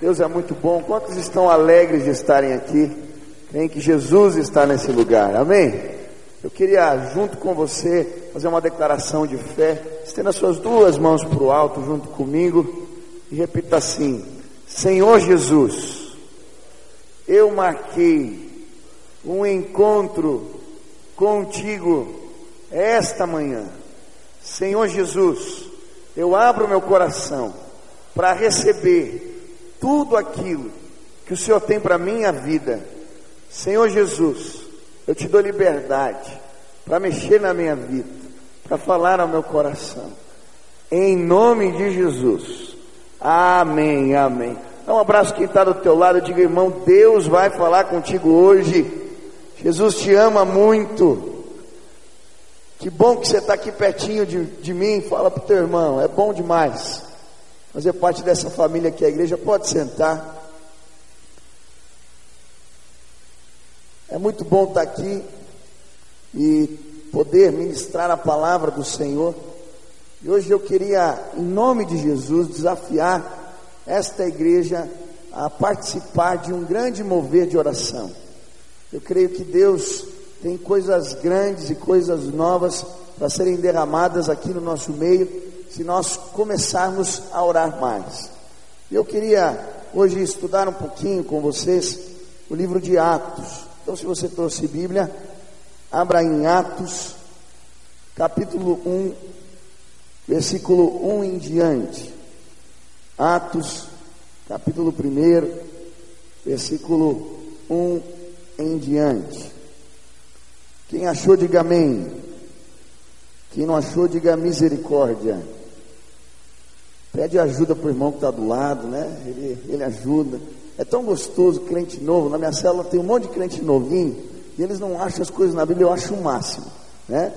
Deus é muito bom. Quantos estão alegres de estarem aqui? Creem que Jesus está nesse lugar. Amém? Eu queria, junto com você, fazer uma declaração de fé. Estenda suas duas mãos para o alto junto comigo e repita assim: Senhor Jesus, eu marquei um encontro contigo esta manhã. Senhor Jesus, eu abro meu coração para receber tudo aquilo que o Senhor tem para minha vida. Senhor Jesus, eu te dou liberdade para mexer na minha vida, para falar ao meu coração. Em nome de Jesus. Amém, amém. Dá um abraço quem está do teu lado, diga irmão, Deus vai falar contigo hoje. Jesus te ama muito. Que bom que você está aqui pertinho de, de mim. Fala para o teu irmão, é bom demais fazer parte dessa família que é a igreja. Pode sentar. É muito bom estar aqui e poder ministrar a palavra do Senhor. E hoje eu queria, em nome de Jesus, desafiar esta igreja a participar de um grande mover de oração. Eu creio que Deus tem coisas grandes e coisas novas para serem derramadas aqui no nosso meio se nós começarmos a orar mais. Eu queria hoje estudar um pouquinho com vocês o livro de Atos. Então, se você trouxe Bíblia, abra em Atos, capítulo 1, versículo 1 em diante. Atos, capítulo 1, versículo 1 em diante. Quem achou, diga amém. Quem não achou, diga misericórdia. Pede ajuda para o irmão que está do lado, né? Ele, ele ajuda. É tão gostoso crente novo. Na minha célula tem um monte de crente novinho e eles não acham as coisas na Bíblia, eu acho o máximo, né?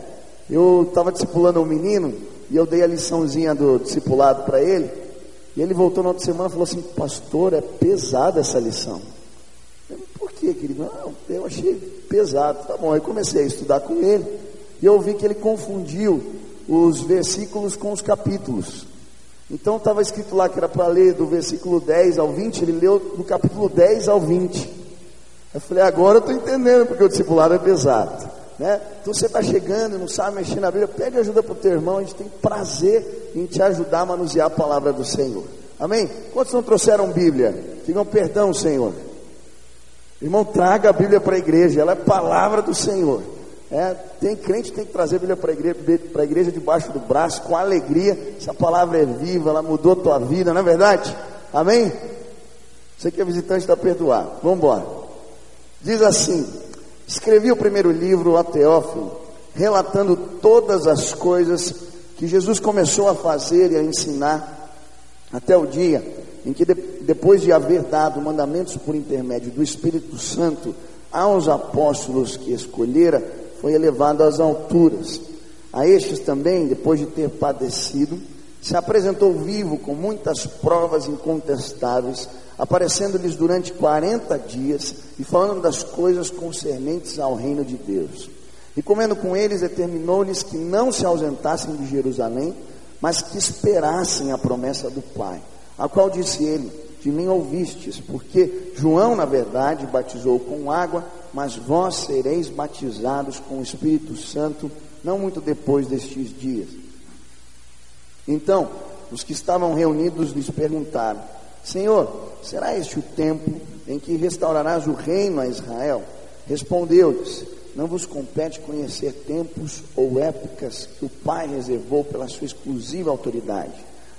Eu estava discipulando um menino e eu dei a liçãozinha do discipulado para ele. E ele voltou na outra semana e falou assim: Pastor, é pesada essa lição. Eu, Por quê, querido? Não, eu achei pesado. Tá bom, aí comecei a estudar com ele e eu vi que ele confundiu os versículos com os capítulos. Então estava escrito lá que era para ler do versículo 10 ao 20, ele leu do capítulo 10 ao 20. Eu falei, agora eu estou entendendo porque o discipulado é pesado. Né? Então você está chegando e não sabe mexer na Bíblia, pede ajuda para o teu irmão, a gente tem prazer em te ajudar a manusear a palavra do Senhor. Amém? Quantos não trouxeram Bíblia? Digam perdão, Senhor. Irmão, traga a Bíblia para a igreja, ela é palavra do Senhor. É, tem crente que tem que trazer a Bíblia para a igreja, igreja debaixo do braço, com alegria. Essa palavra é viva, ela mudou a tua vida, não é verdade? Amém? Você que é visitante está perdoado. Vamos embora. Diz assim: escrevi o primeiro livro, a Teófilo, relatando todas as coisas que Jesus começou a fazer e a ensinar até o dia em que, depois de haver dado mandamentos por intermédio do Espírito Santo aos apóstolos que escolhera, foi elevado às alturas. A estes também, depois de ter padecido, se apresentou vivo com muitas provas incontestáveis, aparecendo-lhes durante 40 dias e falando das coisas concernentes ao reino de Deus. E comendo com eles, determinou-lhes que não se ausentassem de Jerusalém, mas que esperassem a promessa do Pai, a qual disse ele: De mim ouvistes, porque João, na verdade, batizou com água, mas vós sereis batizados com o Espírito Santo não muito depois destes dias. Então, os que estavam reunidos lhes perguntaram: Senhor, será este o tempo em que restaurarás o reino a Israel? Respondeu-lhes: Não vos compete conhecer tempos ou épocas que o Pai reservou pela sua exclusiva autoridade,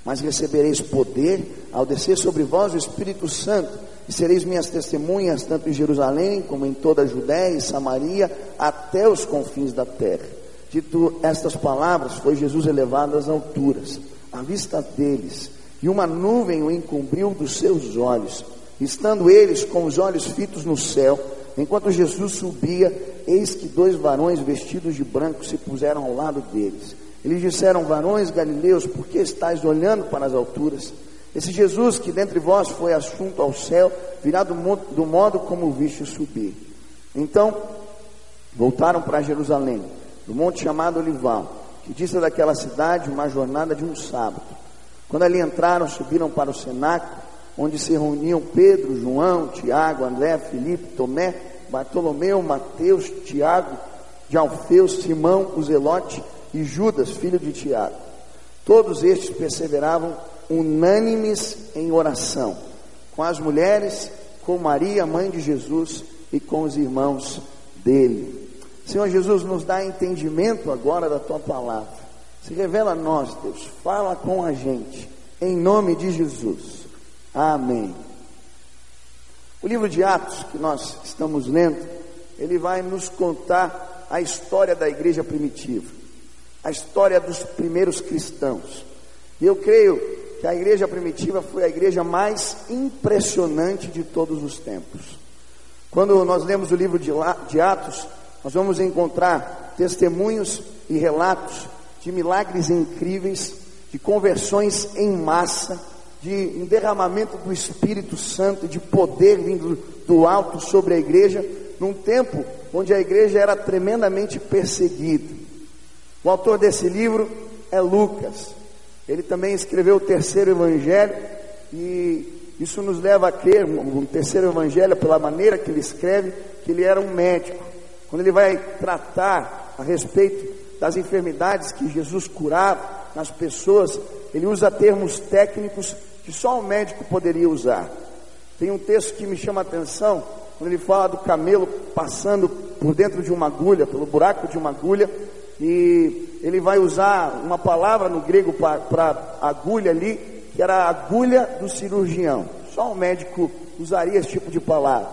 mas recebereis poder ao descer sobre vós o Espírito Santo e sereis minhas testemunhas, tanto em Jerusalém como em toda a Judéia e Samaria, até os confins da terra. Dito estas palavras, foi Jesus elevado às alturas, à vista deles, e uma nuvem o encobriu dos seus olhos. Estando eles com os olhos fitos no céu, enquanto Jesus subia, eis que dois varões vestidos de branco se puseram ao lado deles. Eles disseram: Varões galileus, por que estáis olhando para as alturas? Esse Jesus que dentre vós foi assunto ao céu, virá do modo, do modo como o viste subir. Então, voltaram para Jerusalém, do monte chamado Olival, que dista daquela cidade uma jornada de um sábado. Quando ali entraram, subiram para o cenáculo, onde se reuniam Pedro, João, Tiago, André, Filipe, Tomé, Bartolomeu, Mateus, Tiago, de Simão, o Zelote e Judas, filho de Tiago. Todos estes perseveravam unânimes em oração, com as mulheres, com Maria, mãe de Jesus, e com os irmãos dele. Senhor Jesus, nos dá entendimento agora da tua palavra. Se revela a nós, Deus, fala com a gente, em nome de Jesus. Amém. O livro de Atos que nós estamos lendo, ele vai nos contar a história da igreja primitiva, a história dos primeiros cristãos. E eu creio que a igreja primitiva foi a igreja mais impressionante de todos os tempos. Quando nós lemos o livro de Atos, nós vamos encontrar testemunhos e relatos de milagres incríveis, de conversões em massa, de um derramamento do Espírito Santo, de poder vindo do alto sobre a igreja, num tempo onde a igreja era tremendamente perseguida. O autor desse livro é Lucas. Ele também escreveu o terceiro evangelho e isso nos leva a crer, um terceiro evangelho, pela maneira que ele escreve, que ele era um médico. Quando ele vai tratar a respeito das enfermidades que Jesus curava nas pessoas, ele usa termos técnicos que só o médico poderia usar. Tem um texto que me chama a atenção, quando ele fala do camelo passando por dentro de uma agulha, pelo buraco de uma agulha, e ele vai usar uma palavra no grego para agulha ali, que era a agulha do cirurgião. Só o médico usaria esse tipo de palavra.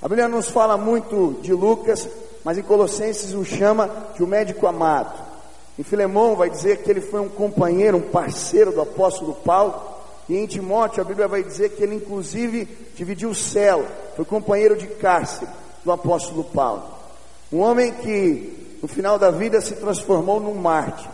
A Bíblia nos fala muito de Lucas, mas em Colossenses o chama de um médico amado. Em Filemão vai dizer que ele foi um companheiro, um parceiro do apóstolo Paulo. E em Timóteo a Bíblia vai dizer que ele inclusive dividiu o céu, foi companheiro de cárcere do apóstolo Paulo. Um homem que no final da vida se transformou num mártir.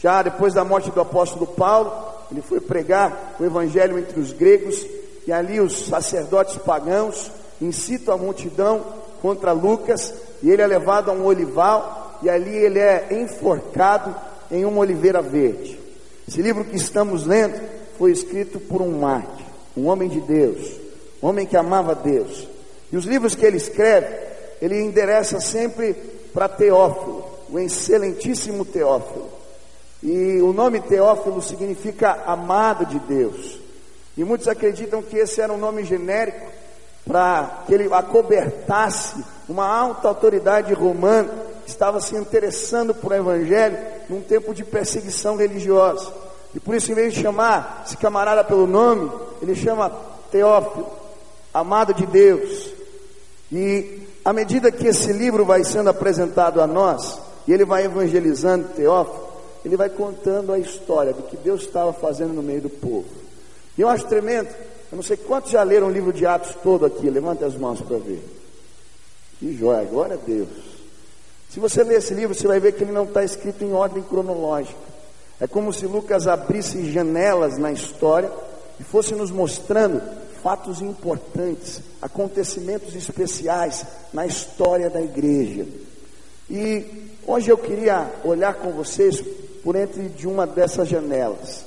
Já depois da morte do apóstolo Paulo, ele foi pregar o evangelho entre os gregos e ali os sacerdotes pagãos incitam a multidão contra Lucas e ele é levado a um olival e ali ele é enforcado em uma oliveira verde. Esse livro que estamos lendo foi escrito por um mártir, um homem de Deus, um homem que amava Deus. E os livros que ele escreve, ele endereça sempre para Teófilo, o excelentíssimo Teófilo. E o nome Teófilo significa amado de Deus. E muitos acreditam que esse era um nome genérico para que ele acobertasse uma alta autoridade romana que estava se interessando por o evangelho num tempo de perseguição religiosa. E por isso, em vez de chamar esse camarada pelo nome, ele chama Teófilo, amado de Deus. E à medida que esse livro vai sendo apresentado a nós, e ele vai evangelizando Teófilo, ele vai contando a história do que Deus estava fazendo no meio do povo. E eu acho tremendo, eu não sei quantos já leram o livro de Atos todo aqui, levanta as mãos para ver. Que joia, glória a Deus. Se você ler esse livro, você vai ver que ele não está escrito em ordem cronológica. É como se Lucas abrisse janelas na história e fosse nos mostrando fatos importantes, acontecimentos especiais na história da igreja. E hoje eu queria olhar com vocês por entre de uma dessas janelas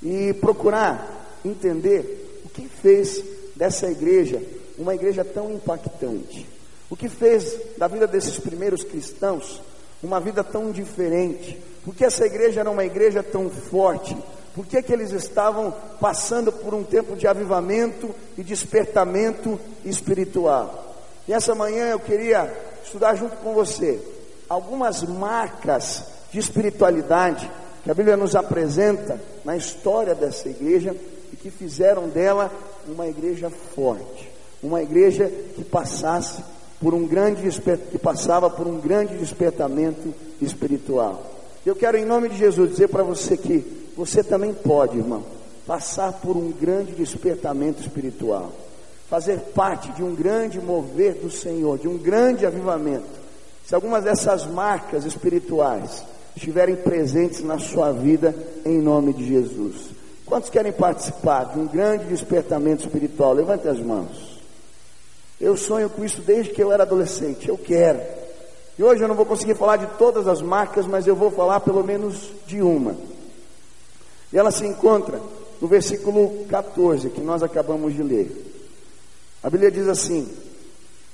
e procurar entender o que fez dessa igreja uma igreja tão impactante. O que fez da vida desses primeiros cristãos uma vida tão diferente? Por que essa igreja era uma igreja tão forte? Por que, que eles estavam passando por um tempo de avivamento e despertamento espiritual? E essa manhã eu queria estudar junto com você algumas marcas de espiritualidade que a Bíblia nos apresenta na história dessa igreja e que fizeram dela uma igreja forte, uma igreja que passasse por um grande que passava por um grande despertamento espiritual. Eu quero em nome de Jesus dizer para você que você também pode, irmão, passar por um grande despertamento espiritual, fazer parte de um grande mover do Senhor, de um grande avivamento. Se algumas dessas marcas espirituais estiverem presentes na sua vida, em nome de Jesus. Quantos querem participar de um grande despertamento espiritual? Levante as mãos. Eu sonho com isso desde que eu era adolescente. Eu quero. E hoje eu não vou conseguir falar de todas as marcas, mas eu vou falar pelo menos de uma. E ela se encontra no versículo 14, que nós acabamos de ler. A Bíblia diz assim: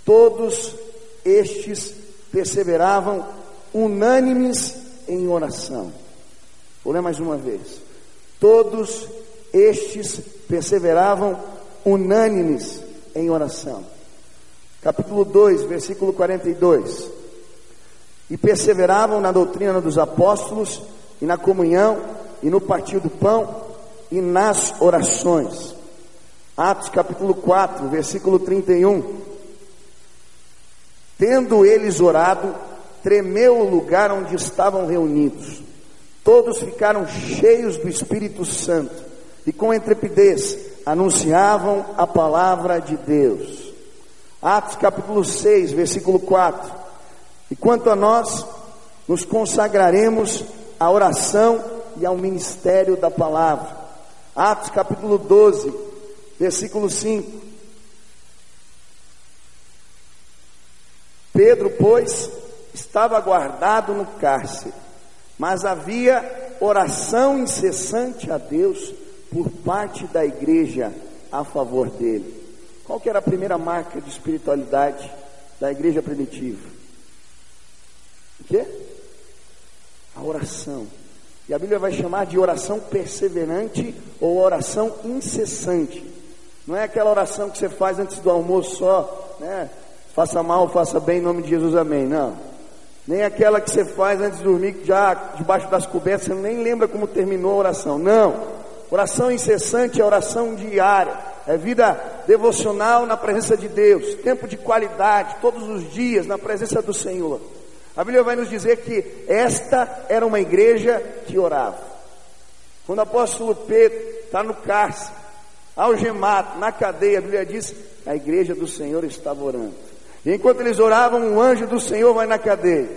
Todos estes perseveravam unânimes em oração. Vou ler mais uma vez. Todos estes perseveravam unânimes em oração. Capítulo 2, versículo 42. E perseveravam na doutrina dos apóstolos, e na comunhão, e no partir do pão, e nas orações. Atos capítulo 4, versículo 31. Tendo eles orado, tremeu o lugar onde estavam reunidos. Todos ficaram cheios do Espírito Santo e com intrepidez anunciavam a palavra de Deus. Atos capítulo 6, versículo 4. E quanto a nós, nos consagraremos à oração e ao ministério da palavra. Atos capítulo 12, versículo 5. Pedro, pois, estava guardado no cárcere, mas havia oração incessante a Deus por parte da igreja a favor dele. Qual que era a primeira marca de espiritualidade da igreja primitiva? O quê? A oração. E a Bíblia vai chamar de oração perseverante ou oração incessante. Não é aquela oração que você faz antes do almoço só, né? Faça mal, faça bem, em nome de Jesus, amém. Não. Nem aquela que você faz antes de dormir, já debaixo das cobertas, você nem lembra como terminou a oração. Não. Oração incessante é oração diária, é vida devocional na presença de Deus, tempo de qualidade, todos os dias na presença do Senhor. A Bíblia vai nos dizer que esta era uma igreja que orava. Quando o apóstolo Pedro está no cárcere, algemado, na cadeia, a Bíblia diz: a igreja do Senhor estava orando. E enquanto eles oravam, um anjo do Senhor vai na cadeia,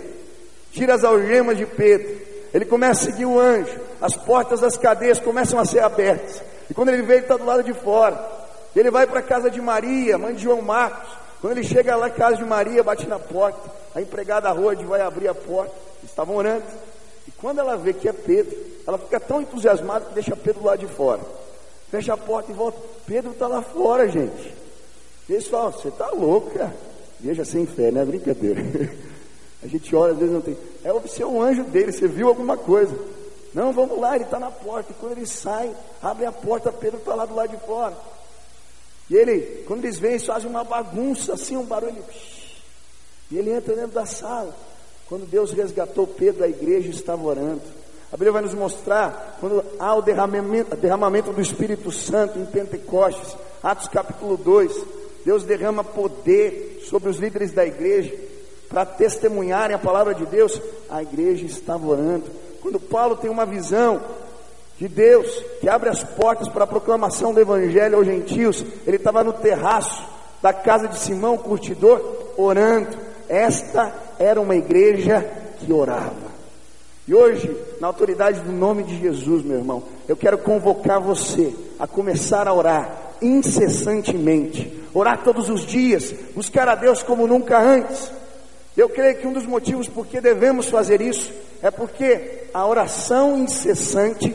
tira as algemas de Pedro, ele começa a seguir o anjo, as portas das cadeias começam a ser abertas. E quando ele vê, ele está do lado de fora. Ele vai para a casa de Maria, mãe de João Marcos. Quando ele chega lá, casa de Maria, bate na porta. A empregada Rode vai abrir a porta. Estavam orando. E quando ela vê que é Pedro, ela fica tão entusiasmada que deixa Pedro lá de fora. Fecha a porta e volta. Pedro está lá fora, gente. Eles falam: Você está louco, cara. Veja sem fé, não é brincadeira. A gente olha, às vezes não tem. É ser um anjo dele, você viu alguma coisa. Não, vamos lá, ele está na porta. E quando ele sai, abre a porta, Pedro está lá do lado de fora. E ele, quando eles vêm, eles fazem uma bagunça, assim, um barulho. E ele entra dentro da sala. Quando Deus resgatou Pedro, a igreja estava orando. A Bíblia vai nos mostrar quando há o derramamento, derramamento do Espírito Santo em Pentecostes, Atos capítulo 2. Deus derrama poder sobre os líderes da igreja para testemunharem a palavra de Deus. A igreja estava orando. Quando Paulo tem uma visão de Deus que abre as portas para a proclamação do Evangelho aos gentios, ele estava no terraço da casa de Simão, curtidor, orando. Esta era uma igreja que orava. E hoje, na autoridade do nome de Jesus, meu irmão, eu quero convocar você a começar a orar incessantemente, orar todos os dias, buscar a Deus como nunca antes. Eu creio que um dos motivos por que devemos fazer isso é porque a oração incessante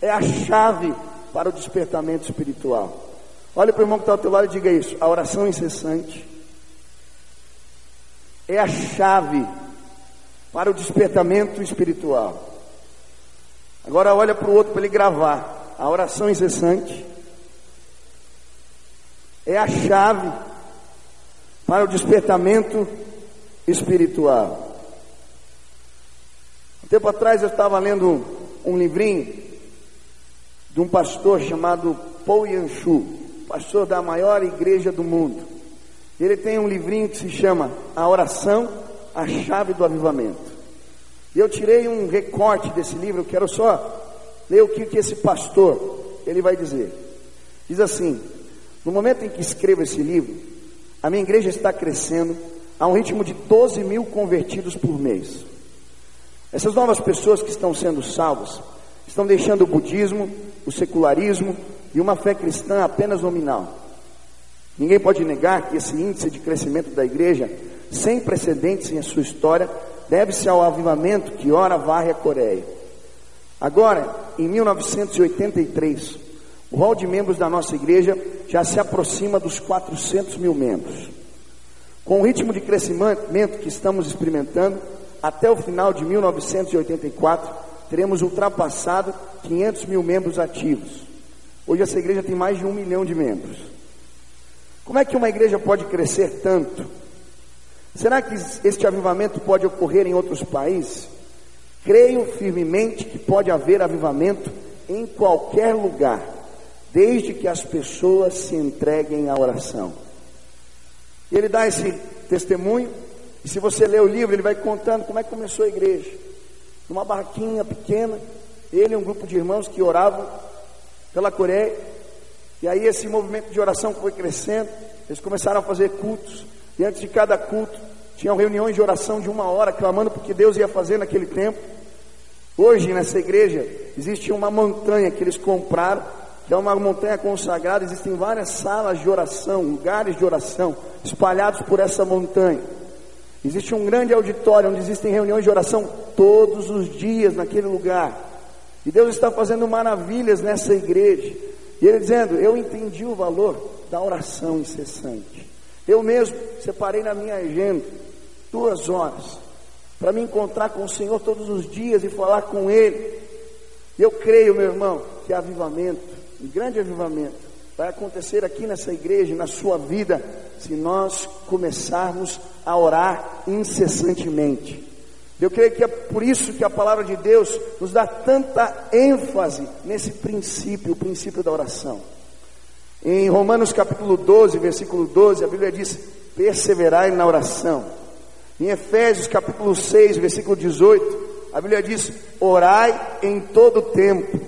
é a chave para o despertamento espiritual. Olha para o irmão que está ao teu lado e diga isso. A oração incessante é a chave para o despertamento espiritual. Agora olha para o outro para ele gravar. A oração incessante é a chave para o despertamento espiritual. Um tempo atrás eu estava lendo um livrinho de um pastor chamado Paul Yanshu, pastor da maior igreja do mundo. Ele tem um livrinho que se chama A Oração, a Chave do Avivamento. E eu tirei um recorte desse livro, eu quero só ler o que, que esse pastor ele vai dizer. Diz assim: No momento em que escrevo esse livro, a minha igreja está crescendo a um ritmo de 12 mil convertidos por mês. Essas novas pessoas que estão sendo salvas estão deixando o budismo, o secularismo e uma fé cristã apenas nominal. Ninguém pode negar que esse índice de crescimento da igreja, sem precedentes em sua história, deve-se ao avivamento que ora varre a Coreia. Agora, em 1983, O rol de membros da nossa igreja já se aproxima dos 400 mil membros. Com o ritmo de crescimento que estamos experimentando, até o final de 1984, teremos ultrapassado 500 mil membros ativos. Hoje essa igreja tem mais de um milhão de membros. Como é que uma igreja pode crescer tanto? Será que este avivamento pode ocorrer em outros países? Creio firmemente que pode haver avivamento em qualquer lugar, desde que as pessoas se entreguem à oração. E ele dá esse testemunho, e se você ler o livro, ele vai contando como é que começou a igreja. Numa barraquinha pequena, ele e um grupo de irmãos que oravam pela Coreia. E aí esse movimento de oração foi crescendo, eles começaram a fazer cultos, e antes de cada culto, tinham reuniões de oração de uma hora, clamando porque Deus ia fazer naquele tempo. Hoje nessa igreja existe uma montanha que eles compraram, que é uma montanha consagrada, existem várias salas de oração, lugares de oração, espalhados por essa montanha. Existe um grande auditório onde existem reuniões de oração todos os dias naquele lugar. E Deus está fazendo maravilhas nessa igreja. E Ele dizendo: Eu entendi o valor da oração incessante. Eu mesmo separei na minha agenda duas horas para me encontrar com o Senhor todos os dias e falar com Ele. Eu creio, meu irmão, que avivamento, um grande avivamento, vai acontecer aqui nessa igreja, na sua vida, se nós começarmos a orar incessantemente. Eu creio que é por isso que a palavra de Deus nos dá tanta ênfase nesse princípio, o princípio da oração. Em Romanos capítulo 12, versículo 12, a Bíblia diz: perseverai na oração. Em Efésios capítulo 6, versículo 18, a Bíblia diz: orai em todo tempo.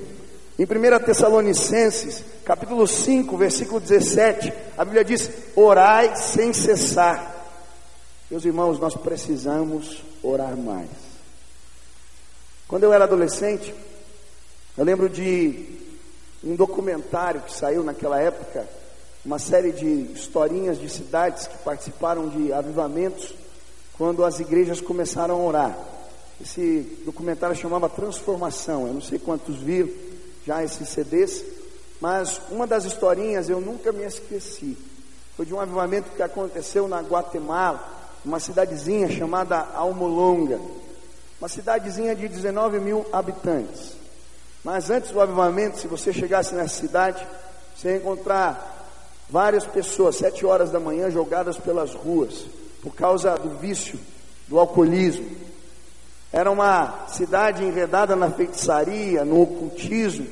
Em 1 Tessalonicenses, capítulo 5, versículo 17, a Bíblia diz: orai sem cessar. Meus irmãos, nós precisamos orar mais. Quando eu era adolescente, eu lembro de um documentário que saiu naquela época, uma série de historinhas de cidades que participaram de avivamentos quando as igrejas começaram a orar. Esse documentário chamava Transformação. Eu não sei quantos viram já esses CDs, mas uma das historinhas eu nunca me esqueci. Foi de um avivamento que aconteceu na Guatemala, uma cidadezinha chamada Almolonga, uma cidadezinha de 19 mil habitantes. Mas antes do avivamento, se você chegasse nessa cidade, você ia encontrar várias pessoas, sete horas da manhã, jogadas pelas ruas, por causa do vício, do alcoolismo. Era uma cidade enredada na feitiçaria, no ocultismo.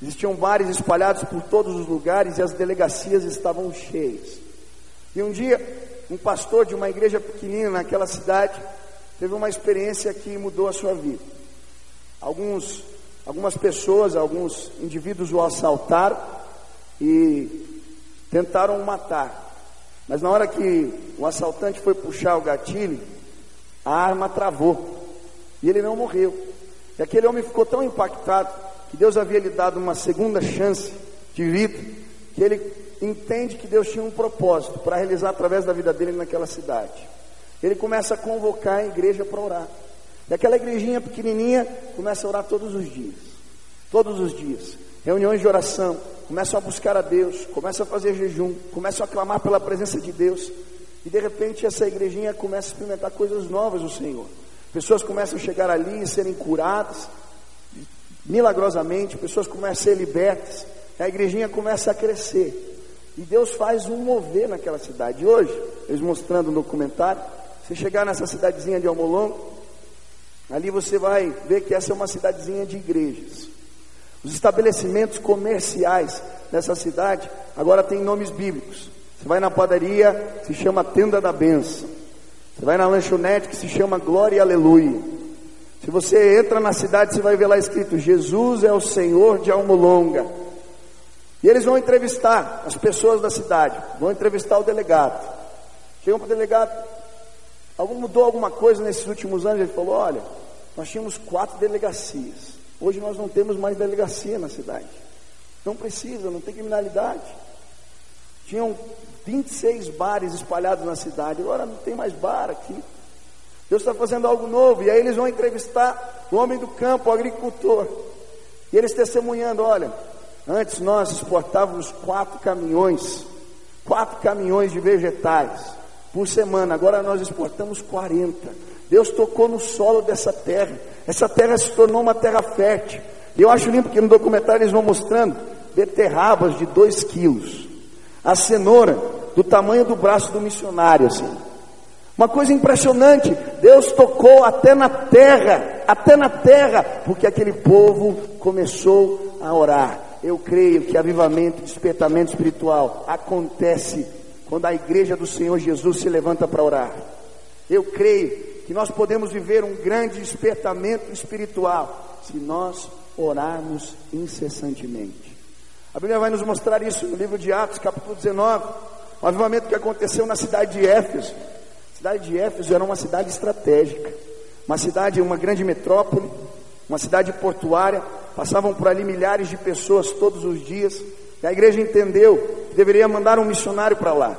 Existiam bares espalhados por todos os lugares e as delegacias estavam cheias. E um dia, um pastor de uma igreja pequenina naquela cidade teve uma experiência que mudou a sua vida. Alguns, algumas pessoas, alguns indivíduos o assaltaram e tentaram o matar. Mas na hora que o assaltante foi puxar o gatilho, a arma travou e ele não morreu. E aquele homem ficou tão impactado que Deus havia lhe dado uma segunda chance de vida, que ele entende que Deus tinha um propósito para realizar através da vida dele naquela cidade. Ele começa a convocar a igreja para orar. E aquela igrejinha pequenininha começa a orar todos os dias. Todos os dias. Reuniões de oração. Começam a buscar a Deus. Começam a fazer jejum. Começam a clamar pela presença de Deus. E de repente essa igrejinha começa a experimentar coisas novas do Senhor. Pessoas começam a chegar ali e serem curadas milagrosamente. Pessoas começam a ser libertas. A igrejinha começa a crescer. E Deus faz um mover naquela cidade. Hoje, eles mostrando no documentário, você chegar nessa cidadezinha de Almolongo, ali você vai ver que essa é uma cidadezinha de igrejas. Os estabelecimentos comerciais dessa cidade agora têm nomes bíblicos. Você vai na padaria, se chama Tenda da Benção. Você vai na lanchonete que se chama Glória e Aleluia. Se você entra na cidade, você vai ver lá escrito: Jesus é o Senhor de Almolonga. E eles vão entrevistar as pessoas da cidade, vão entrevistar o delegado. Chegam para o delegado, algum, mudou alguma coisa nesses últimos anos? Ele falou: Olha, nós tínhamos quatro delegacias, hoje nós não temos mais delegacia na cidade. Não precisa, não tem criminalidade. Tinham 26 bares espalhados na cidade, agora não tem mais bar aqui. Deus está fazendo algo novo, e aí eles vão entrevistar o homem do campo, o agricultor. E eles testemunhando: olha, Antes nós exportávamos quatro caminhões, quatro caminhões de vegetais por semana. Agora nós exportamos 40. Deus tocou no solo dessa terra. Essa terra se tornou uma terra fértil. E eu acho lindo porque no documentário eles vão mostrando beterrabas de 2 quilos. A cenoura do tamanho do braço do missionário, assim. Uma coisa impressionante, Deus tocou até na terra, até na terra, porque aquele povo começou a orar. Eu creio que avivamento, despertamento espiritual acontece quando a igreja do Senhor Jesus se levanta para orar. Eu creio que nós podemos viver um grande despertamento espiritual se nós orarmos incessantemente. A Bíblia vai nos mostrar isso no livro de Atos, capítulo 19, o avivamento que aconteceu na cidade de Éfeso. A cidade de Éfeso era uma cidade estratégica, uma cidade, uma grande metrópole, uma cidade portuária, passavam por ali milhares de pessoas todos os dias, e a igreja entendeu que deveria mandar um missionário para lá.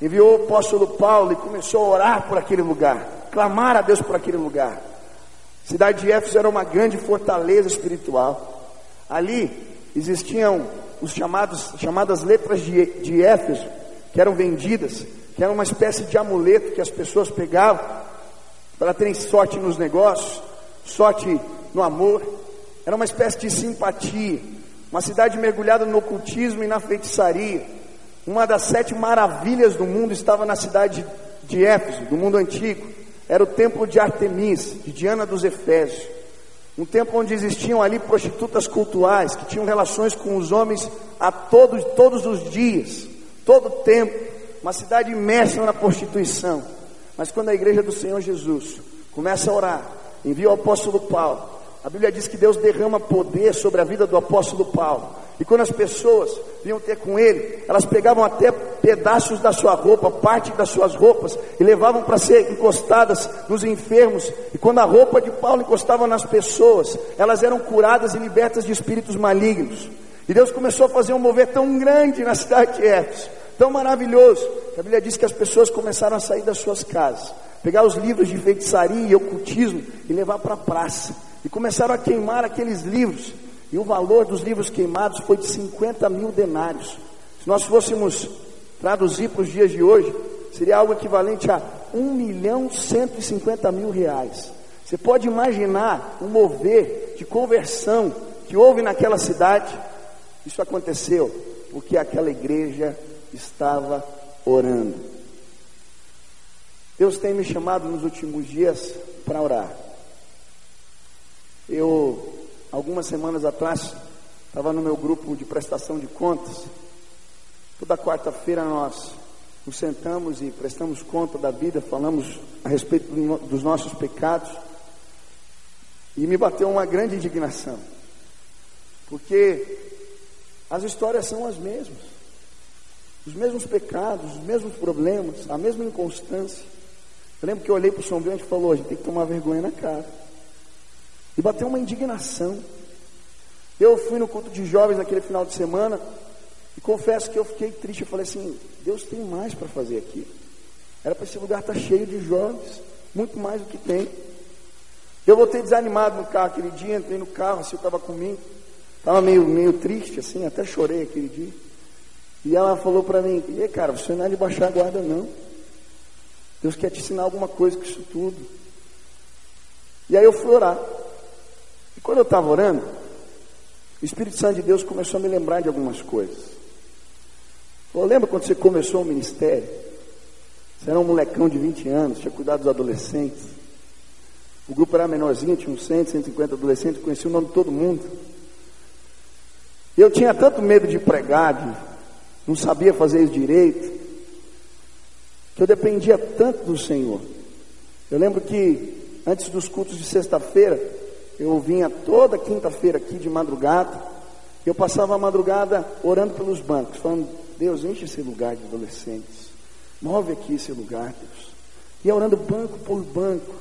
Enviou o apóstolo Paulo e começou a orar por aquele lugar, clamar a Deus por aquele lugar. A cidade de Éfeso era uma grande fortaleza espiritual. Ali existiam os chamados, chamadas letras de, de Éfeso, que eram vendidas, que era uma espécie de amuleto que as pessoas pegavam para terem sorte nos negócios, sorte no amor. Era uma espécie de simpatia. Uma cidade mergulhada no ocultismo e na feitiçaria. Uma das sete maravilhas do mundo estava na cidade de Éfeso, do mundo antigo. Era o templo de Artemis, de Diana dos Efésios. Um templo onde existiam ali prostitutas cultuais, que tinham relações com os homens a todos, todos os dias, todo o tempo. Uma cidade imersa na prostituição. Mas quando a igreja do Senhor Jesus começa a orar, envia o apóstolo Paulo, a Bíblia diz que Deus derrama poder sobre a vida do apóstolo Paulo. E quando as pessoas vinham ter com ele, elas pegavam até pedaços da sua roupa, parte das suas roupas, e levavam para ser encostadas nos enfermos. E quando a roupa de Paulo encostava nas pessoas, elas eram curadas e libertas de espíritos malignos. E Deus começou a fazer um mover tão grande na cidade de Éfeso, tão maravilhoso, que a Bíblia diz que as pessoas começaram a sair das suas casas, pegar os livros de feitiçaria e ocultismo e levar para a praça. E começaram a queimar aqueles livros. E o valor dos livros queimados foi de 50 mil denários. Se nós fôssemos traduzir para os dias de hoje, seria algo equivalente a 1 milhão 150 mil reais. Você pode imaginar o mover de conversão que houve naquela cidade? Isso aconteceu porque aquela igreja estava orando. Deus tem me chamado nos últimos dias para orar. Eu, algumas semanas atrás, estava no meu grupo de prestação de contas. Toda quarta-feira nós nos sentamos e prestamos conta da vida, falamos a respeito dos nossos pecados. E me bateu uma grande indignação, porque as histórias são as mesmas, os mesmos pecados, os mesmos problemas, a mesma inconstância. Eu lembro que eu olhei para o Bento e falou: a gente tem que tomar vergonha na cara. E bateu uma indignação. Eu fui no culto de jovens naquele final de semana e confesso que eu fiquei triste. Eu falei assim: Deus tem mais para fazer aqui. Era para esse lugar estar tá cheio de jovens, muito mais do que tem. Eu voltei desanimado no carro aquele dia, entrei no carro, assim, eu estava comigo, estava meio, meio triste, assim, até chorei aquele dia. E ela falou para mim: E cara, você não é de baixar a guarda, não. Deus quer te ensinar alguma coisa com isso tudo. E aí eu fui orar. Quando eu estava orando, o Espírito Santo de Deus começou a me lembrar de algumas coisas. Falou, lembra quando você começou o ministério? Você era um molecão de 20 anos, tinha cuidado dos adolescentes. O grupo era menorzinho, tinha uns 100, 150 adolescentes, conhecia o nome de todo mundo. Eu tinha tanto medo de pregar, de, não sabia fazer isso direito, que eu dependia tanto do Senhor. Eu lembro que antes dos cultos de sexta-feira, eu vinha toda quinta-feira aqui de madrugada, eu passava a madrugada orando pelos bancos, falando, Deus, enche esse lugar de adolescentes, move aqui esse lugar, Deus. Ia orando banco por banco,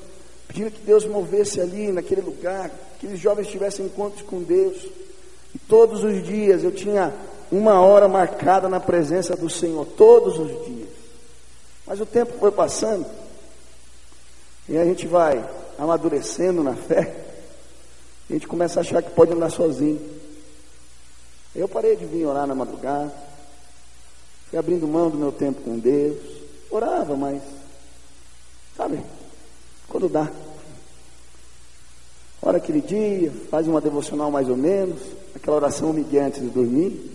pedindo que Deus movesse ali naquele lugar, que os jovens tivessem encontros com Deus. E todos os dias eu tinha uma hora marcada na presença do Senhor, todos os dias. Mas o tempo foi passando, e a gente vai amadurecendo na fé, a gente começa a achar que pode andar sozinho. Eu parei de vir orar na madrugada, fui abrindo mão do meu tempo com Deus, orava, mas, sabe, quando dá. Ora aquele dia, faz uma devocional mais ou menos, aquela oração Miguel antes de dormir.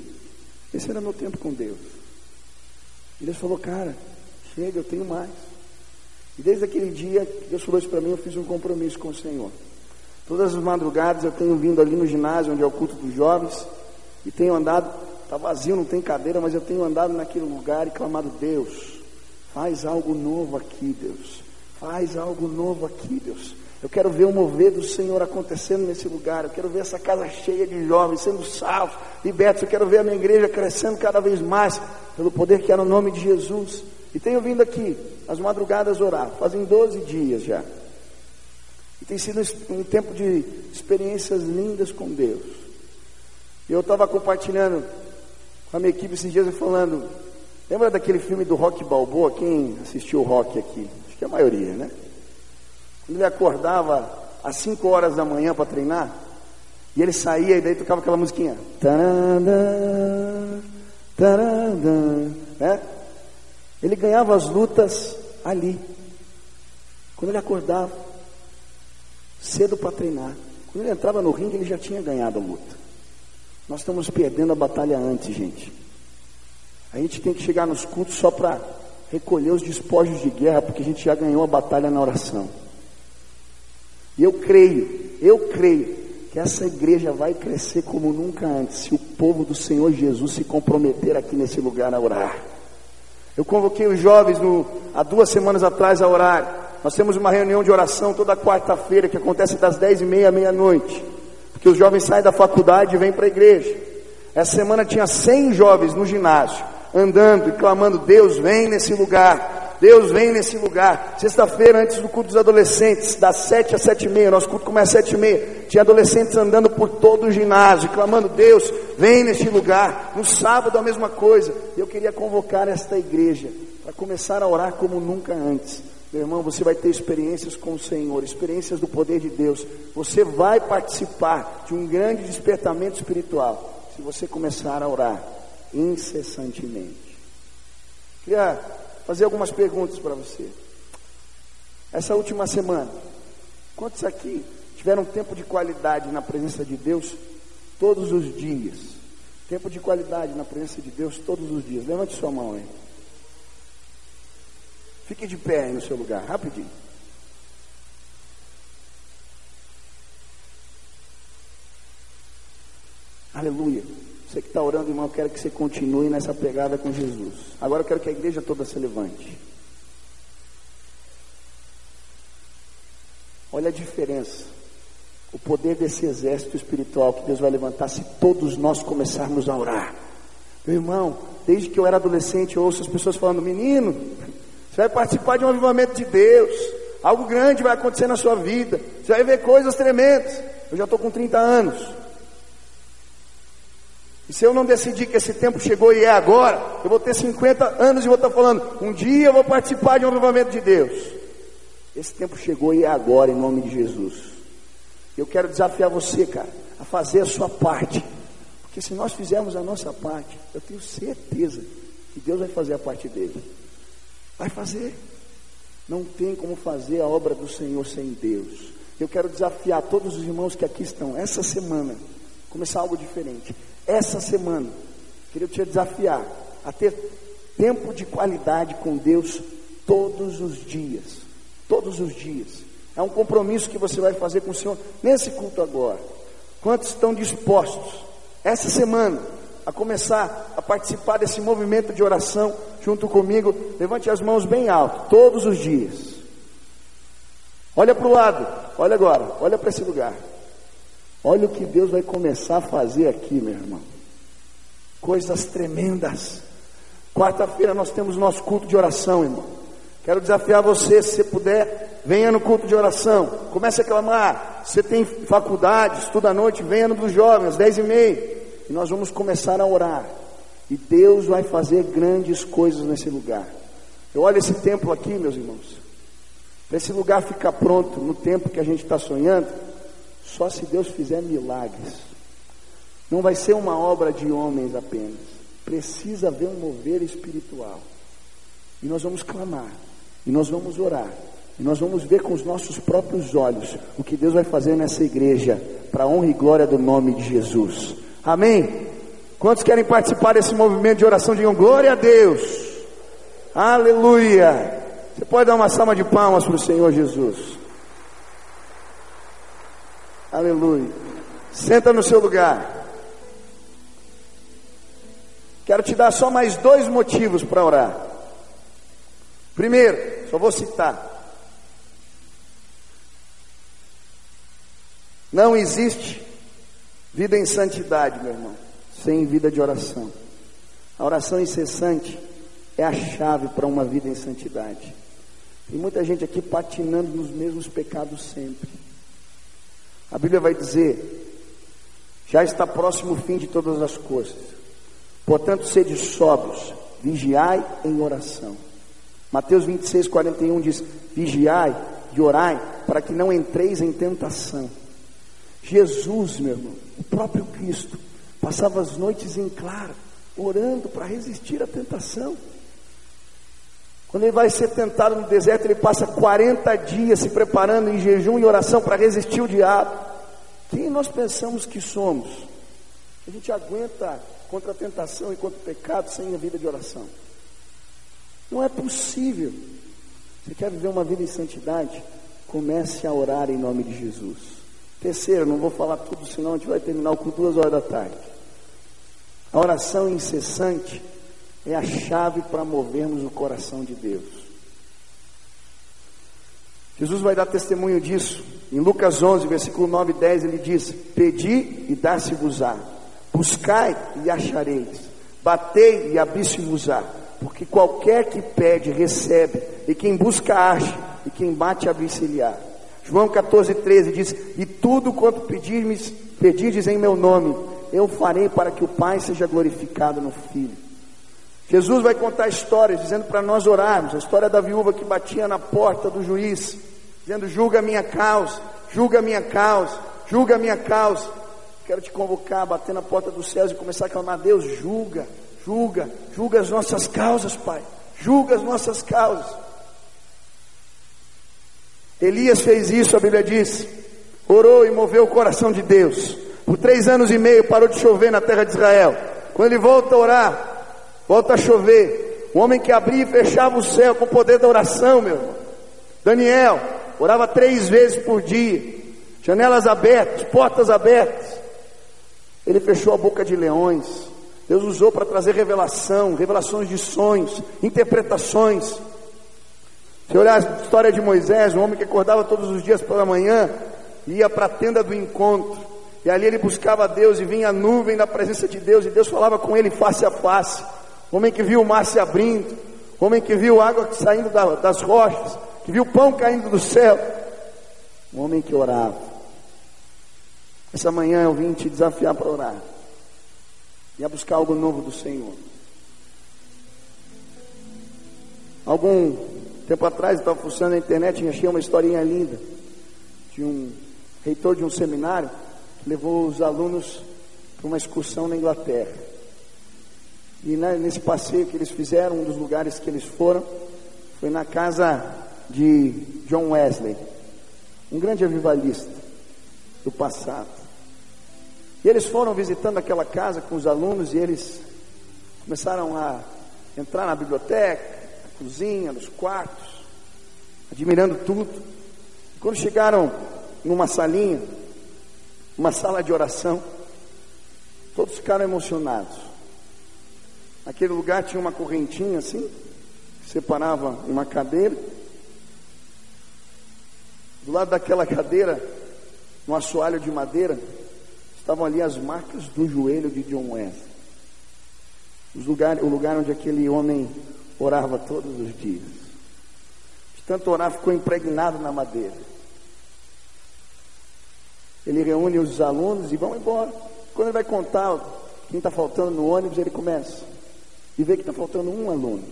Esse era meu tempo com Deus. E Deus falou, cara, chega, eu tenho mais. E desde aquele dia, Deus falou isso para mim, eu fiz um compromisso com o Senhor. Todas as madrugadas eu tenho vindo ali no ginásio, onde é o culto dos jovens, e tenho andado, está vazio, não tem cadeira, mas eu tenho andado naquele lugar e clamado, Deus, faz algo novo aqui, Deus. Faz algo novo aqui, Deus. Eu quero ver o mover do Senhor acontecendo nesse lugar. Eu quero ver essa casa cheia de jovens sendo salvos, libertos. Eu quero ver a minha igreja crescendo cada vez mais pelo poder que é no nome de Jesus. E tenho vindo aqui às madrugadas orar. Fazem 12 dias já. Tem sido um tempo de experiências lindas com Deus. Eu estava compartilhando com a minha equipe esses dias falando. Lembra daquele filme do Rock Balboa? Quem assistiu o Rock aqui? Acho que é a maioria, né? Ele acordava às 5 horas da manhã para treinar, e ele saía e daí tocava aquela musiquinha. Taranda, taranda, né? Ele ganhava as lutas ali. Quando ele acordava, cedo para treinar. Quando ele entrava no ringue, ele já tinha ganhado a luta. Nós estamos perdendo a batalha antes, gente. A gente tem que chegar nos cultos só para recolher os despojos de guerra, porque a gente já ganhou a batalha na oração. E eu creio, eu creio que essa igreja vai crescer como nunca antes, se o povo do Senhor Jesus se comprometer aqui nesse lugar a orar. Eu convoquei os jovens no, há duas semanas atrás a orar. Nós temos uma reunião de oração toda quarta-feira que acontece das dez e meia à meia-noite. Porque os jovens saem da faculdade e vêm para a igreja. Essa semana tinha cem jovens no ginásio, andando e clamando: Deus vem nesse lugar. Deus vem nesse lugar. Sexta-feira, antes do culto dos adolescentes, das sete às sete e meia, nosso culto começa às sete e meia. Tinha adolescentes andando por todo o ginásio, clamando: Deus, vem neste lugar. No sábado, a mesma coisa. Eu queria convocar esta igreja para começar a orar como nunca antes. Meu irmão, você vai ter experiências com o Senhor, experiências do poder de Deus. Você vai participar de um grande despertamento espiritual se você começar a orar incessantemente. Queria fazer algumas perguntas para você. Essa última semana, quantos aqui tiveram tempo de qualidade na presença de Deus todos os dias? Tempo de qualidade na presença de Deus todos os dias. Levante sua mão aí. Fique de pé aí no seu lugar, rapidinho. Aleluia. Você que está orando, irmão, eu quero que você continue nessa pegada com Jesus. Agora eu quero que a igreja toda se levante. Olha a diferença. O poder desse exército espiritual que Deus vai levantar se todos nós começarmos a orar. Meu irmão, desde que eu era adolescente, eu ouço as pessoas falando: Menino, você vai participar de um avivamento de Deus. Algo grande vai acontecer na sua vida. Você vai ver coisas tremendas. Eu já estou com 30 anos. E se eu não decidir que esse tempo chegou e é agora, eu vou ter 50 anos e vou estar falando, um dia eu vou participar de um avivamento de Deus. Esse tempo chegou e é agora, em nome de Jesus. Eu quero desafiar você, cara, a fazer a sua parte. Porque se nós fizermos a nossa parte, eu tenho certeza que Deus vai fazer a parte dele. Vai fazer. Não tem como fazer a obra do Senhor sem Deus. Eu quero desafiar todos os irmãos que aqui estão, essa semana, começar algo diferente essa semana, queria te desafiar a ter tempo de qualidade com Deus todos os dias. Todos os dias. É um compromisso que você vai fazer com o Senhor nesse culto agora. Quantos estão dispostos essa semana a começar a participar desse movimento de oração junto comigo? Levante as mãos bem alto, todos os dias. Olha para o lado, olha agora, olha para esse lugar. Olha o que Deus vai começar a fazer aqui, meu irmão. Coisas tremendas. Quarta-feira nós temos nosso culto de oração, irmão. Quero desafiar você, se você puder, venha no culto de oração. Comece a clamar. Você tem faculdade, estuda à noite, venha no dos jovens, dez e meia. E nós vamos começar a orar. E Deus vai fazer grandes coisas nesse lugar. Eu olho esse templo aqui, meus irmãos. Para esse lugar ficar pronto no tempo que a gente está sonhando, só se Deus fizer milagres. Não vai ser uma obra de homens apenas. Precisa haver um mover espiritual. E nós vamos clamar. E nós vamos orar. E nós vamos ver com os nossos próprios olhos o que Deus vai fazer nessa igreja para a honra e glória do nome de Jesus. Amém? Quantos querem participar desse movimento de oração? Digam glória a Deus. Aleluia. Você pode dar uma salva de palmas para o Senhor Jesus. Aleluia. Senta no seu lugar. Quero te dar só mais dois motivos para orar. Primeiro, só vou citar. Não existe vida em santidade, meu irmão, sem vida de oração. A oração incessante é a chave para uma vida em santidade. Tem muita gente aqui patinando nos mesmos pecados sempre. A Bíblia vai dizer: já está próximo o fim de todas as coisas. Portanto, sede sóbrios, vigiai em oração. Mateus 26, 41 diz: Vigiai e orai para que não entreis em tentação. Jesus, meu irmão, o próprio Cristo, passava as noites em claro, orando para resistir à tentação. Quando ele vai ser tentado no deserto, ele passa 40 dias se preparando em jejum e oração para resistir o diabo. Quem nós pensamos que somos? A gente aguenta contra a tentação e contra o pecado sem a vida de oração. Não é possível. Você quer viver uma vida em santidade? Comece a orar em nome de Jesus. Terceiro, não vou falar tudo, senão a gente vai terminar com duas horas da tarde. A oração incessante é a chave para movermos o coração de Deus. Jesus vai dar testemunho disso. Em Lucas 11, versículo 9 e 10, ele diz: Pedi e dá-se-vos-á, buscai e achareis, batei e abri-se-vos-á, porque qualquer que pede, recebe, e quem busca, acha, e quem bate, abri-se-lhe-á. João 14, 13 diz: E tudo quanto pedirdes, em meu nome, eu farei para que o Pai seja glorificado no Filho. Jesus vai contar histórias, dizendo para nós orarmos, a história da viúva que batia na porta do juiz, dizendo: julga a minha causa, julga a minha causa, julga a minha causa. Quero te convocar a bater na porta dos céus e começar a clamar: Deus, julga, julga, julga as nossas causas, Pai, julga as nossas causas. Elias fez isso, a Bíblia diz. Orou e moveu o coração de Deus. Por três anos e meio parou de chover na terra de Israel. Quando ele volta a orar, volta a chover. O homem que abria e fechava o céu com o poder da oração, meu irmão. Daniel orava três vezes por dia. Janelas abertas, portas abertas. Ele fechou a boca de leões. Deus usou para trazer revelação, revelações de sonhos, interpretações. Se olhar a história de Moisés, um homem que acordava todos os dias pela manhã, ia para a tenda do encontro, e ali ele buscava Deus e vinha a nuvem da presença de Deus, e Deus falava com ele face a face. Homem que viu o mar se abrindo, homem que viu água saindo das rochas, que viu pão caindo do céu. Um homem que orava. Essa manhã eu vim te desafiar para orar. E a buscar algo novo do Senhor. Algum Tempo atrás, estava funcionando na internet e achei uma historinha linda de um reitor de um seminário que levou os alunos para uma excursão na Inglaterra. E nesse passeio que eles fizeram, um dos lugares que eles foram foi na casa de John Wesley, um grande avivalista do passado. E eles foram visitando aquela casa com os alunos e eles começaram a entrar na biblioteca, cozinha, nos quartos, admirando tudo. Quando chegaram numa salinha, uma sala de oração, todos ficaram emocionados. Aquele lugar tinha uma correntinha assim, que separava uma cadeira. Do lado daquela cadeira, no assoalho de madeira, estavam ali as marcas do joelho de John Wesley. Lugar, o lugar onde aquele homem orava todos os dias. De tanto orar, ficou impregnado na madeira. Ele reúne os alunos e vão embora. Quando ele vai contar quem está faltando no ônibus, ele começa. E vê que está faltando um aluno.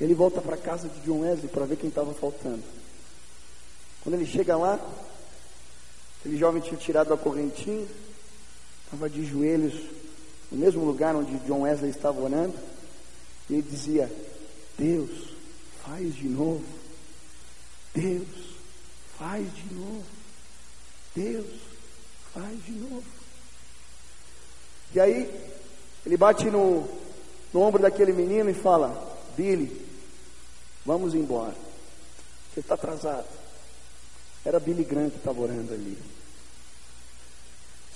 Ele volta para a casa de John Wesley para ver quem estava faltando. Quando ele chega lá, aquele jovem tinha tirado a correntinha, estava de joelhos no mesmo lugar onde John Wesley estava orando, e ele dizia: Deus, faz de novo. Deus, faz de novo. Deus, faz de novo. E aí, ele bate no, no ombro daquele menino e fala: Billy, vamos embora. Você está atrasado. Era Billy Graham que estava orando ali.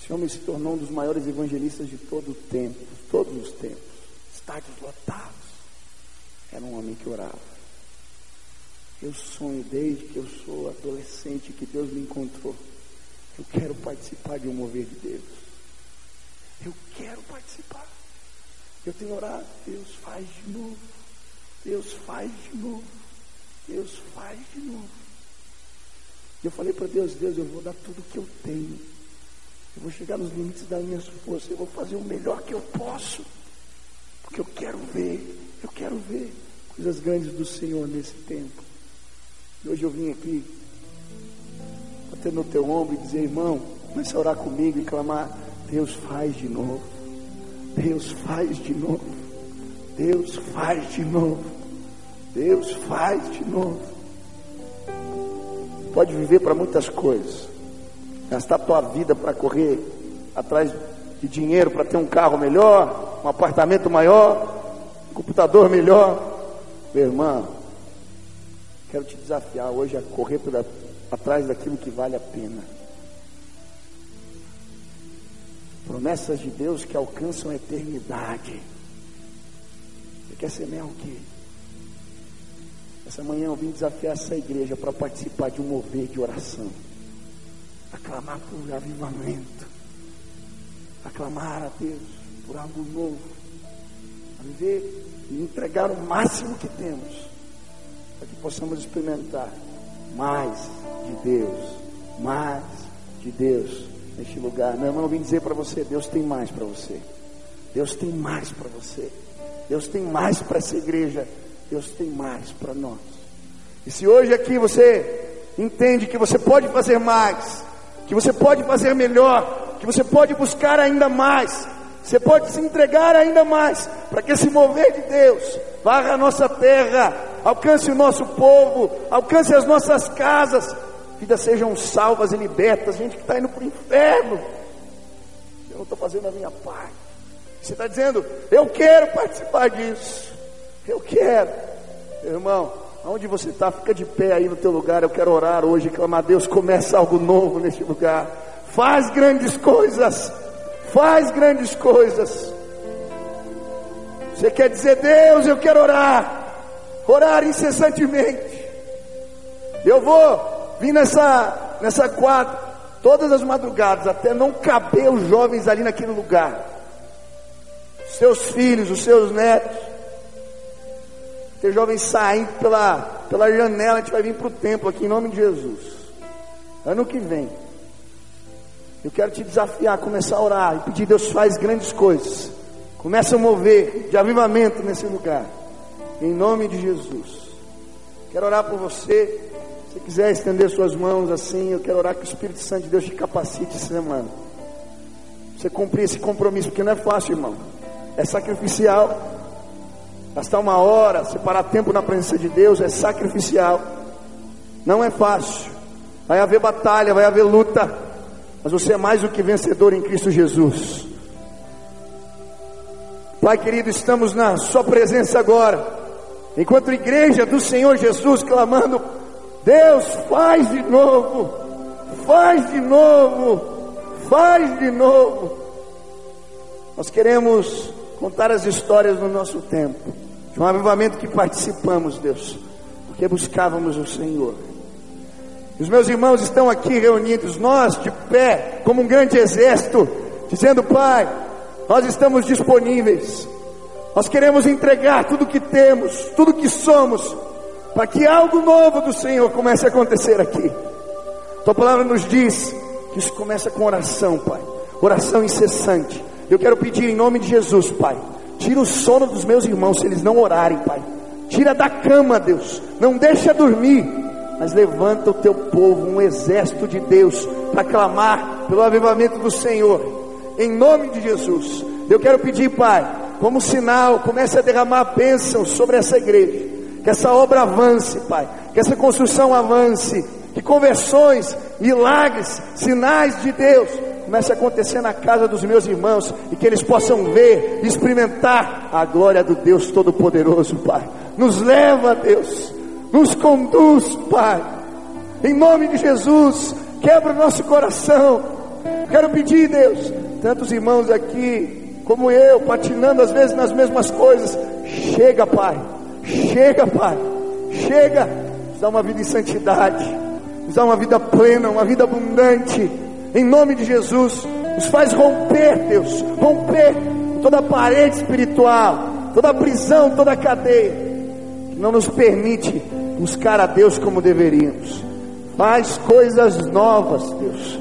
Esse homem se tornou um dos maiores evangelistas de todo o tempo, todos os tempos. Estádios lotados. Era um homem que orava. Eu sonho desde que eu sou adolescente que Deus me encontrou. Eu quero participar de um mover de Deus. Eu quero participar. Eu tenho orado, Deus faz de novo. Deus faz de novo. Deus faz de novo. Eu falei para Deus, Deus, eu vou dar tudo que eu tenho. Eu vou chegar nos limites das minhas forças. Eu vou fazer o melhor que eu posso. Porque eu quero ver, eu quero ver coisas grandes do Senhor nesse tempo. E hoje eu vim aqui, bater no teu ombro e dizer, irmão, comece a orar comigo e clamar, Deus faz de novo. Deus faz de novo. Deus faz de novo. Deus faz de novo. Pode viver para muitas coisas. Gastar tua vida para correr atrás de dinheiro para ter um carro melhor, um apartamento maior, computador melhor. Meu irmão, quero te desafiar hoje a correr pra, atrás daquilo que vale a pena. Promessas de Deus que alcançam a eternidade. Você quer semear o quê? Essa manhã eu vim desafiar essa igreja para participar de um mover de oração. Aclamar por avivamento. Aclamar a Deus por algo novo. Viver e entregar o máximo que temos. Para que possamos experimentar mais de Deus. Mais de Deus neste lugar. Meu irmão, eu vim dizer para você: Deus tem mais para você. Deus tem mais para você. Deus tem mais para essa igreja. Deus tem mais para nós. E se hoje aqui você entende que você pode fazer mais, que você pode fazer melhor, que você pode buscar ainda mais, você pode se entregar ainda mais para que esse mover de Deus varra a nossa terra, alcance o nosso povo, alcance as nossas casas, vidas sejam salvas e libertas, gente que está indo para o inferno. Eu não estou fazendo a minha parte. Você está dizendo, eu quero participar disso. Eu quero. Meu irmão, aonde você está, fica de pé aí no teu lugar. Eu quero orar hoje clamar, Deus, começa algo novo neste lugar. Faz grandes coisas. Faz grandes coisas. Você quer dizer, Deus, eu quero orar. Orar incessantemente. Eu vou Vim nessa, nessa quadra todas as madrugadas até não caber os jovens ali naquele lugar. Seus filhos, os seus netos. Ter jovens saindo pela, pela janela, a gente vai vir para o templo aqui em nome de Jesus. Ano que vem. Eu quero te desafiar a começar a orar e pedir Deus faz grandes coisas. Começa a mover de avivamento nesse lugar. Em nome de Jesus. Quero orar por você. Se quiser estender suas mãos assim, eu quero orar que o Espírito Santo de Deus te capacite essa semana. Você cumprir esse compromisso, porque não é fácil, irmão. É sacrificial. Gastar uma hora, separar tempo na presença de Deus é sacrificial. Não é fácil. Vai haver batalha, vai haver luta. Mas você é mais do que vencedor em Cristo Jesus. Pai querido, estamos na Sua presença agora. Enquanto igreja do Senhor Jesus, clamando Deus faz de novo, faz de novo, faz de novo. Nós queremos contar as histórias no nosso tempo, de um avivamento que participamos, Deus, porque buscávamos o Senhor. Os meus irmãos estão aqui reunidos, nós de pé, como um grande exército, dizendo: Pai, nós estamos disponíveis, nós queremos entregar tudo que temos, tudo que somos, para que algo novo do Senhor comece a acontecer aqui. Tua palavra nos diz que isso começa com oração, Pai, oração incessante. Eu quero pedir em nome de Jesus, Pai, tira o sono dos meus irmãos se eles não orarem, Pai. Tira da cama, Deus, não deixa dormir, mas levanta o teu povo, um exército de Deus, para clamar pelo avivamento do Senhor. em nome de Jesus. Eu quero pedir, Pai, como sinal, comece a derramar bênçãos sobre essa igreja, que essa obra avance, Pai, que essa construção avance, que conversões, milagres, sinais de Deus comece a acontecer na casa dos meus irmãos e que eles possam ver, experimentar a glória do Deus Todo-Poderoso, Pai. Nos leva, Deus, nos conduz, Pai. Em nome de Jesus, quebra o nosso coração. Quero pedir, Deus, tantos irmãos aqui, como eu, patinando às vezes nas mesmas coisas. Chega, Pai. Chega, Pai. Chega. Nos dá uma vida em santidade. Nos dá uma vida plena, uma vida abundante. Em nome de Jesus. Nos faz romper, Deus. Romper toda parede espiritual. Toda prisão, toda cadeia. Que não nos permite buscar a Deus como deveríamos. Faz coisas novas, Deus.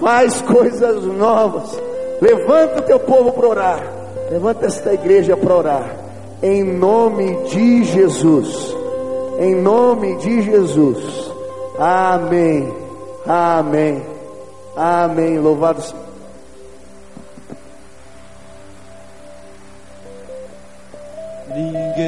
Faz coisas novas. Levanta o teu povo para orar. Levanta esta igreja para orar. Em nome de Jesus. Em nome de Jesus. Amém. Amém. Amém. Louvado seja. Ninguém